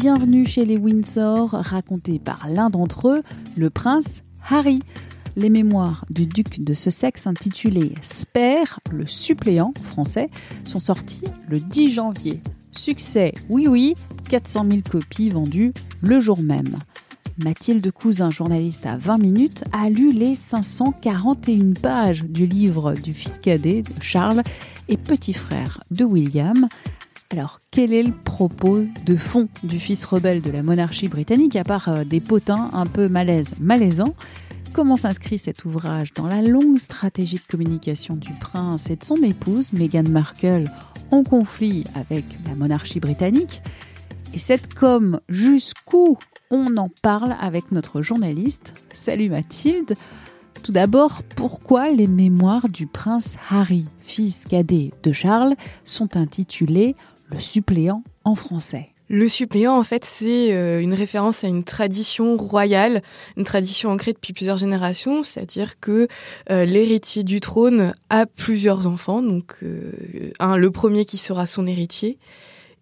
Bienvenue chez les Windsor, raconté par l'un d'entre eux, le prince Harry. Les mémoires du duc de Sussex intitulées Spare, le suppléant français, sont sortis le 10 janvier. Succès, oui oui, 400 000 copies vendues le jour même. Mathilde Cousin, journaliste à 20 minutes, a lu les 541 pages du livre du fils cadet de Charles et petit frère de William. Alors, quel est le propos de fond du fils rebelle de la monarchie britannique, à part euh, des potins un peu malaises, malaisants? Comment s'inscrit cet ouvrage dans la longue stratégie de communication du prince et de son épouse, Meghan Markle, en conflit avec la monarchie britannique? Et cette com, jusqu'où on en parle avec notre journaliste? Salut Mathilde. Tout d'abord, pourquoi les mémoires du prince Harry, fils cadet de Charles, sont intitulées Le suppléant en français. Le suppléant, en fait, c'est euh, une référence à une tradition royale, une tradition ancrée depuis plusieurs générations, c'est-à-dire que euh, l'héritier du trône a plusieurs enfants, donc euh, un, le premier qui sera son héritier,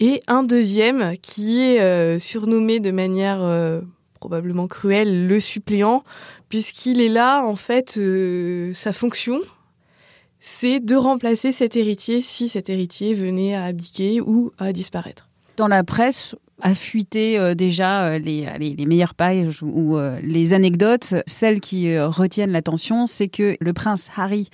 et un deuxième qui est surnommé de manière probablement cruelle le suppléant, puisqu'il est là, en fait, sa fonction, c'est de remplacer cet héritier si cet héritier venait à abdiquer ou à disparaître. Dans la presse a fuité euh, déjà euh, les, les, meilleures pages ou euh, les anecdotes. Celles qui retiennent l'attention, c'est que le prince Harry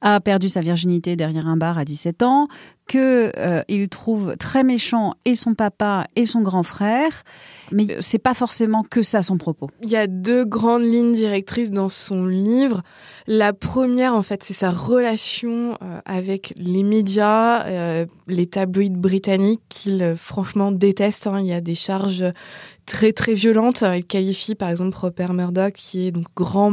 a perdu sa virginité derrière un bar à 17 ans, que il trouve très méchant et son papa et son grand frère, mais c'est pas forcément que ça son propos. Il y a deux grandes lignes directrices dans son livre. La première, en fait, c'est sa relation euh, avec les médias, euh, les tabloïds britanniques qu'il euh, franchement déteste. Hein. Il y a des charges très très violentes. Il qualifie par exemple Rupert Murdoch, qui est donc grand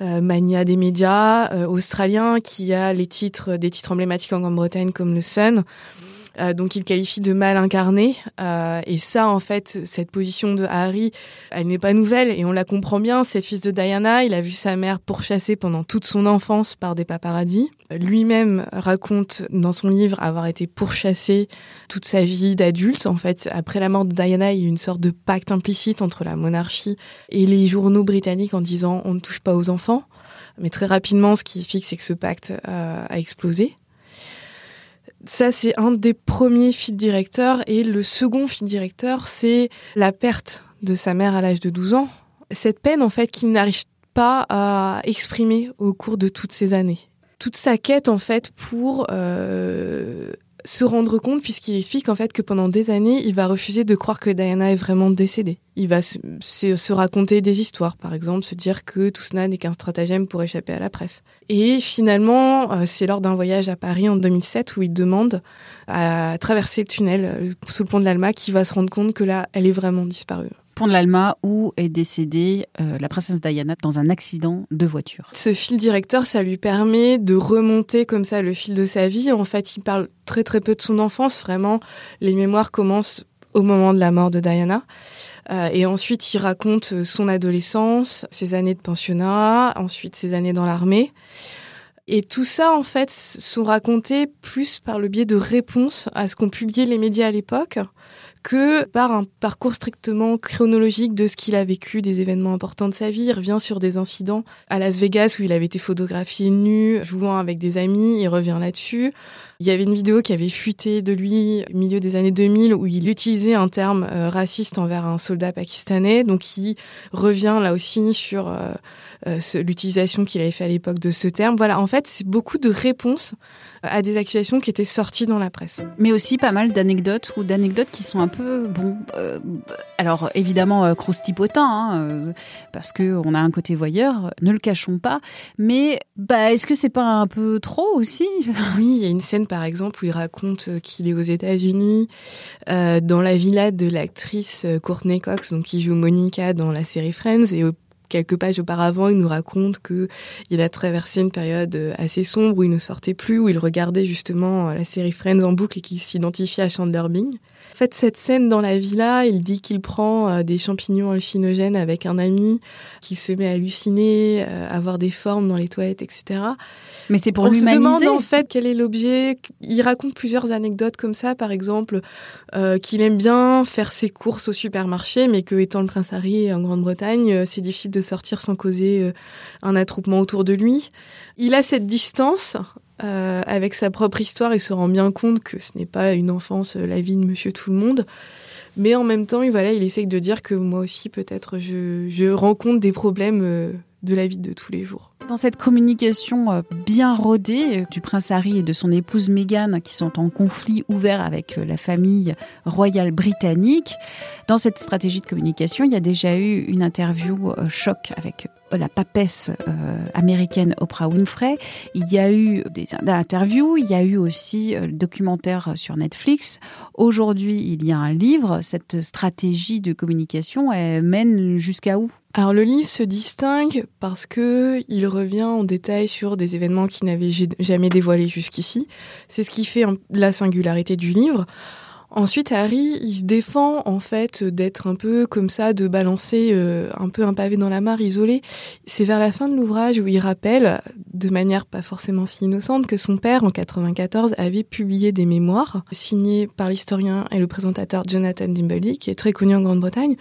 mania des médias australien, qui a des titres emblématiques en Grande-Bretagne comme le Sun. Euh, donc il qualifie de mal incarné. Euh, et ça, en fait, cette position de Harry, elle n'est pas nouvelle et on la comprend bien. C'est le fils de Diana. Il a vu sa mère pourchassée pendant toute son enfance par des paparazzis. Lui-même raconte dans son livre avoir été pourchassé toute sa vie d'adulte. En fait, après la mort de Diana, il y a eu une sorte de pacte implicite entre la monarchie et les journaux britanniques en disant on ne touche pas aux enfants. Mais très rapidement, ce qui explique, c'est que ce pacte euh, a explosé. Ça, c'est un des premiers fils directeurs. Et le second fil directeur, c'est la perte de sa mère à l'âge de 12 ans. Cette peine, en fait, qu'il n'arrive pas à exprimer au cours de toutes ces années. Toute sa quête, en fait, pour euh, se rendre compte, puisqu'il explique en fait que pendant des années, il va refuser de croire que Diana est vraiment décédée. Il va se, raconter des histoires, par exemple, se dire que tout cela n'est qu'un stratagème pour échapper à la presse. Et finalement, euh, c'est lors d'un voyage à Paris en 2007 où il demande à traverser le tunnel euh, sous le pont de l'Alma qu'il va se rendre compte que là, elle est vraiment disparue pont de l'Alma où est décédée euh, la princesse Diana dans un accident de voiture. Ce fil directeur, ça lui permet de remonter comme ça le fil de sa vie. En fait, il parle très très peu de son enfance. Vraiment, les mémoires commencent au moment de la mort de Diana. Euh, et ensuite, il raconte son adolescence, ses années de pensionnat, ensuite ses années dans l'armée. Et tout ça, en fait, sont racontés plus par le biais de réponses à ce qu'ont publié les médias à l'époque que par un parcours strictement chronologique de ce qu'il a vécu, des événements importants de sa vie. Il revient sur des incidents à Las Vegas où il avait été photographié nu, jouant avec des amis, il revient là-dessus. Il y avait une vidéo qui avait fuité de lui au milieu des années 2000 où il utilisait un terme euh, raciste envers un soldat pakistanais. Donc il revient là aussi sur euh, euh, l'utilisation qu'il avait fait à l'époque de ce terme. Voilà, en fait, c'est beaucoup de réponses à des accusations qui étaient sorties dans la presse. Mais aussi pas mal d'anecdotes ou d'anecdotes qui sont un peu bon. Euh, alors évidemment euh, croustipotin, hein, euh, parce que on a un côté voyeur, ne le cachons pas. Mais bah, est-ce que c'est pas un peu trop aussi? Oui, il y a une scène par exemple où il raconte qu'il est aux États-Unis, dans la villa de l'actrice Courtney Cox, donc qui joue Monica dans la série Friends, et quelques pages auparavant, il nous raconte que il a traversé une période assez sombre où il ne sortait plus, où il regardait justement la série Friends en boucle et qu'il s'identifiait à Chandler Bing. En fait, cette scène dans la villa, il dit qu'il prend euh, des champignons hallucinogènes avec un ami, qu'il se met à halluciner, euh, à avoir des formes dans les toilettes, etc. Mais c'est pour On se demande en fait quel est l'objet. Il raconte plusieurs anecdotes comme ça, par exemple, euh, qu'il aime bien faire ses courses au supermarché, mais que étant le prince Harry en Grande-Bretagne, c'est difficile de sortir sans causer un attroupement autour de lui. Il a cette distance euh, avec sa propre histoire et se rend bien compte que ce n'est pas une enfance, euh, la vie de monsieur tout le monde. Mais en même temps, voilà, il essaye de dire que moi aussi, peut-être, je, je rencontre des problèmes euh, de la vie de tous les jours. Dans cette communication bien rodée du prince Harry et de son épouse Meghan, qui sont en conflit ouvert avec la famille royale britannique, dans cette stratégie de communication, il y a déjà eu une interview choc avec la papesse euh, américaine Oprah Winfrey. Il y a eu des interviews, il y a eu aussi euh, le documentaire sur Netflix. Aujourd'hui, il y a un livre. Cette stratégie de communication elle mène jusqu'à où? Alors le livre se distingue parce que il revient en détail sur des événements qui n'avaient jamais dévoilés jusqu'ici. C'est ce qui fait la singularité du livre. Ensuite, Harry, il se défend en fait d'être un peu comme ça, de balancer euh, un peu un pavé dans la mare, isolé. C'est vers la fin de l'ouvrage où il rappelle, de manière pas forcément si innocente, que son père, en 94, avait publié des mémoires signés par l'historien et le présentateur Jonathan Dimbley, qui est très connu en Grande-Bretagne.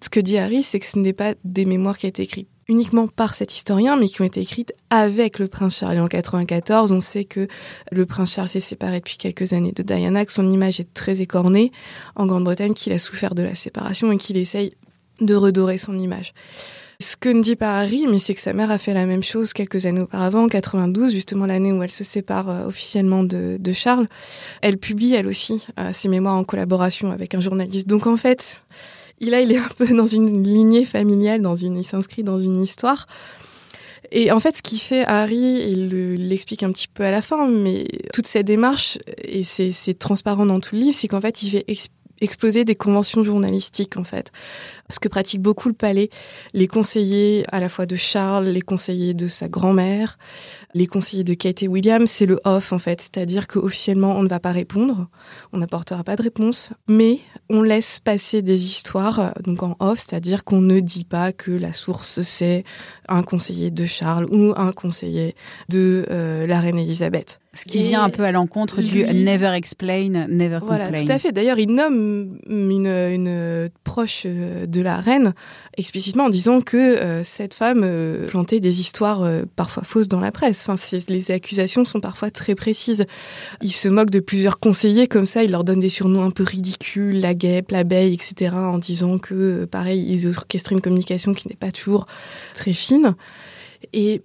Ce que dit Harry, c'est que ce n'est pas des mémoires qui ont été écrites uniquement par cet historien, mais qui ont été écrites avec le prince Charles. Et en 94, on sait que le prince Charles s'est séparé depuis quelques années de Diana, que son image est très écornée en Grande-Bretagne, qu'il a souffert de la séparation et qu'il essaye de redorer son image. Ce que ne dit pas Harry, mais c'est que sa mère a fait la même chose quelques années auparavant, en 92, justement l'année où elle se sépare euh, officiellement de, Charles. Elle publie elle aussi euh, ses mémoires en collaboration avec un journaliste. Donc en fait, il, il est un peu dans une lignée familiale, dans une, il s'inscrit dans une histoire. Et en fait, ce qui fait Harry, il l'explique un petit peu à la fin, mais toute cette démarche, et c'est transparent dans tout le livre, c'est qu'en fait, il fait exploser des conventions journalistiques, en fait. Ce que pratique beaucoup le palais, les conseillers à la fois de Charles, les conseillers de sa grand-mère, les conseillers de Kate et William, c'est le off en fait, c'est-à-dire qu'officiellement on ne va pas répondre, on n'apportera pas de réponse, mais on laisse passer des histoires donc en off, c'est-à-dire qu'on ne dit pas que la source c'est un conseiller de Charles ou un conseiller de euh, la reine Elisabeth. Ce qui vient un peu à l'encontre du never explain, never complain. Voilà, tout à fait. D'ailleurs, il nomme une, proche de la reine explicitement en disant que euh, cette femme euh, plantait des histoires euh, parfois fausses dans la presse. Enfin, les accusations sont parfois très précises. Il se moque de plusieurs conseillers comme ça, il leur donne des surnoms un peu ridicules, la guêpe, l'abeille, etc., en disant que, pareil, ils orchestrent une communication qui n'est pas toujours très fine. Et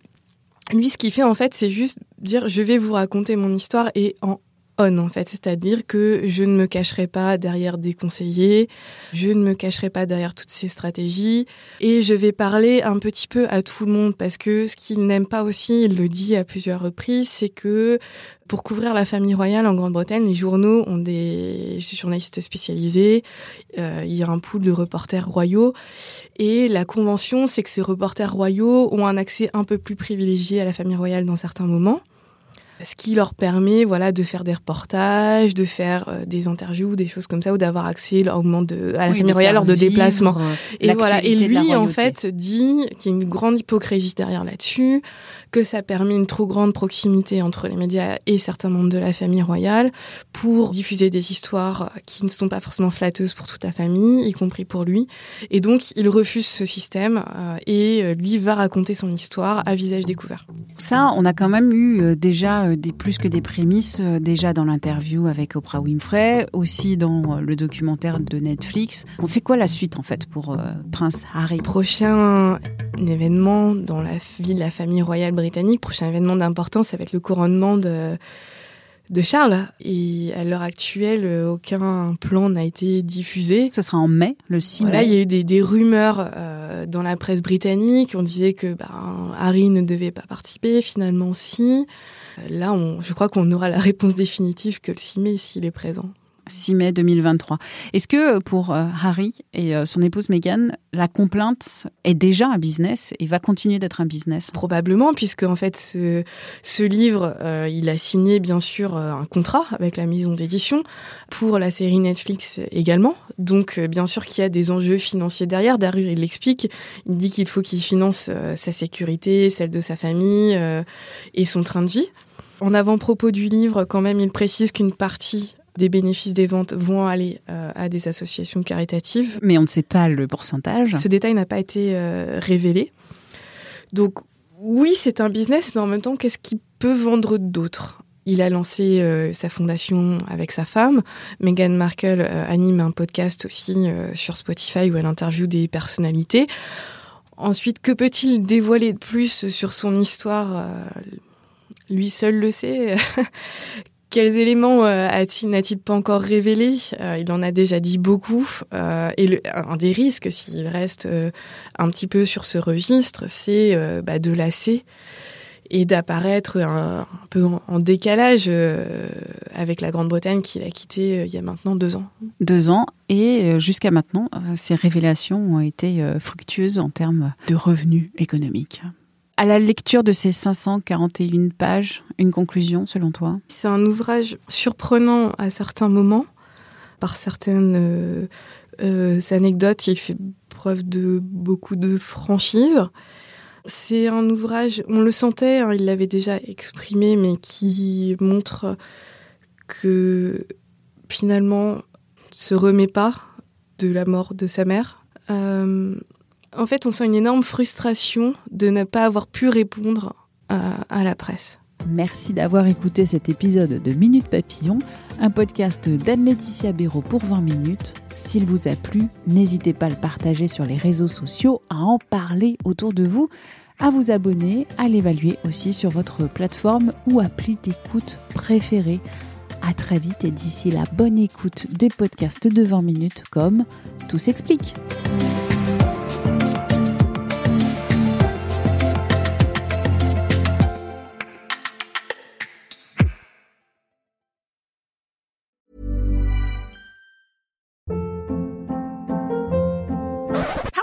lui, ce qu'il fait, en fait, c'est juste dire, je vais vous raconter mon histoire et en en fait, c'est-à-dire que je ne me cacherai pas derrière des conseillers, je ne me cacherai pas derrière toutes ces stratégies et je vais parler un petit peu à tout le monde parce que ce qu'il n'aime pas aussi, il le dit à plusieurs reprises, c'est que pour couvrir la famille royale en Grande-Bretagne, les journaux ont des journalistes spécialisés, euh, il y a un pool de reporters royaux et la convention, c'est que ces reporters royaux ont un accès un peu plus privilégié à la famille royale dans certains moments ce qui leur permet voilà de faire des reportages, de faire euh, des interviews, des choses comme ça, ou d'avoir accès au moment de, à la famille royale lors de déplacements. Euh, et voilà. Et lui, en fait, dit qu'il y a une grande hypocrisie derrière là-dessus, que ça permet une trop grande proximité entre les médias et certains membres de la famille royale pour diffuser des histoires qui ne sont pas forcément flatteuses pour toute la famille, y compris pour lui. Et donc, il refuse ce système euh, et lui va raconter son histoire à visage découvert. Ça, on a quand même eu déjà euh, des plus que des prémices euh, déjà dans l'interview avec Oprah Winfrey, aussi dans euh, le documentaire de Netflix. On sait quoi la suite en fait pour Prince Harry? Prochain événement dans la vie de la famille royale britannique, prochain événement d'importance, ça va être le couronnement de de Charles. Et à l'heure actuelle, aucun plan n'a été diffusé. Ce sera en mai, le 6 Voilà, mai. il y a eu des, des rumeurs euh, dans la presse britannique. On disait que ben, Harry ne devait pas participer. Finalement, si. Là, on, je crois qu'on aura la réponse définitive que le 6 mai s'il est présent. 6 mai 2023. Est-ce que euh, pour euh, Harry et euh, son épouse Meghan, la complainte est déjà un business et va continuer d'être un business? Probablement, puisque en fait, ce, ce livre, euh, il a signé bien sûr un contrat avec la maison d'édition pour la série Netflix également. Donc, euh, bien sûr qu'il y a des enjeux financiers derrière. Derrière, il l'explique. Il dit qu'il faut qu'il finance euh, sa sécurité, celle de sa famille et son train de vie. En avant-propos du livre, quand même, il précise qu'une partie des bénéfices des ventes vont aller euh, à des associations caritatives. Mais on ne sait pas le pourcentage. Ce détail n'a pas été euh, révélé. Donc oui, c'est un business, mais en même temps, qu'est-ce qu'il peut vendre d'autre? Il a lancé euh, sa fondation avec sa femme. Meghan Markle anime un podcast aussi sur Spotify où elle interviewe des personnalités. Ensuite, que peut-il dévoiler de plus sur son histoire Lui seul le sait. Quels éléments euh, a-t-il, n'a-t-il pas encore révélé? Euh, Il en a déjà dit beaucoup. Euh, et un des risques, s'il reste un petit peu sur ce registre, c'est bah, de lasser et d'apparaître un, peu en, décalage avec la Grande-Bretagne qu'il a quitté euh, il y a maintenant deux ans. Deux ans. Et jusqu'à maintenant, ces révélations ont été fructueuses en termes de revenus économiques. À la lecture de ces 541 pages, une conclusion selon toi? C'est un ouvrage surprenant à certains moments, par certaines euh, euh, anecdotes. Il fait preuve de beaucoup de franchise. C'est un ouvrage, on le sentait, hein, il l'avait déjà exprimé, mais qui montre que finalement se remet pas de la mort de sa mère. Euh, en fait, on sent une énorme frustration de ne pas avoir pu répondre à, la presse. Merci d'avoir écouté cet épisode de Minute Papillon, un podcast d'Anne-Laetitia Béraud pour 20 minutes. S'il vous a plu, n'hésitez pas à le partager sur les réseaux sociaux, à en parler autour de vous, à vous abonner, à l'évaluer aussi sur votre plateforme ou appli d'écoute préférée. À très vite et d'ici la bonne écoute des podcasts de 20 minutes comme Tout s'explique.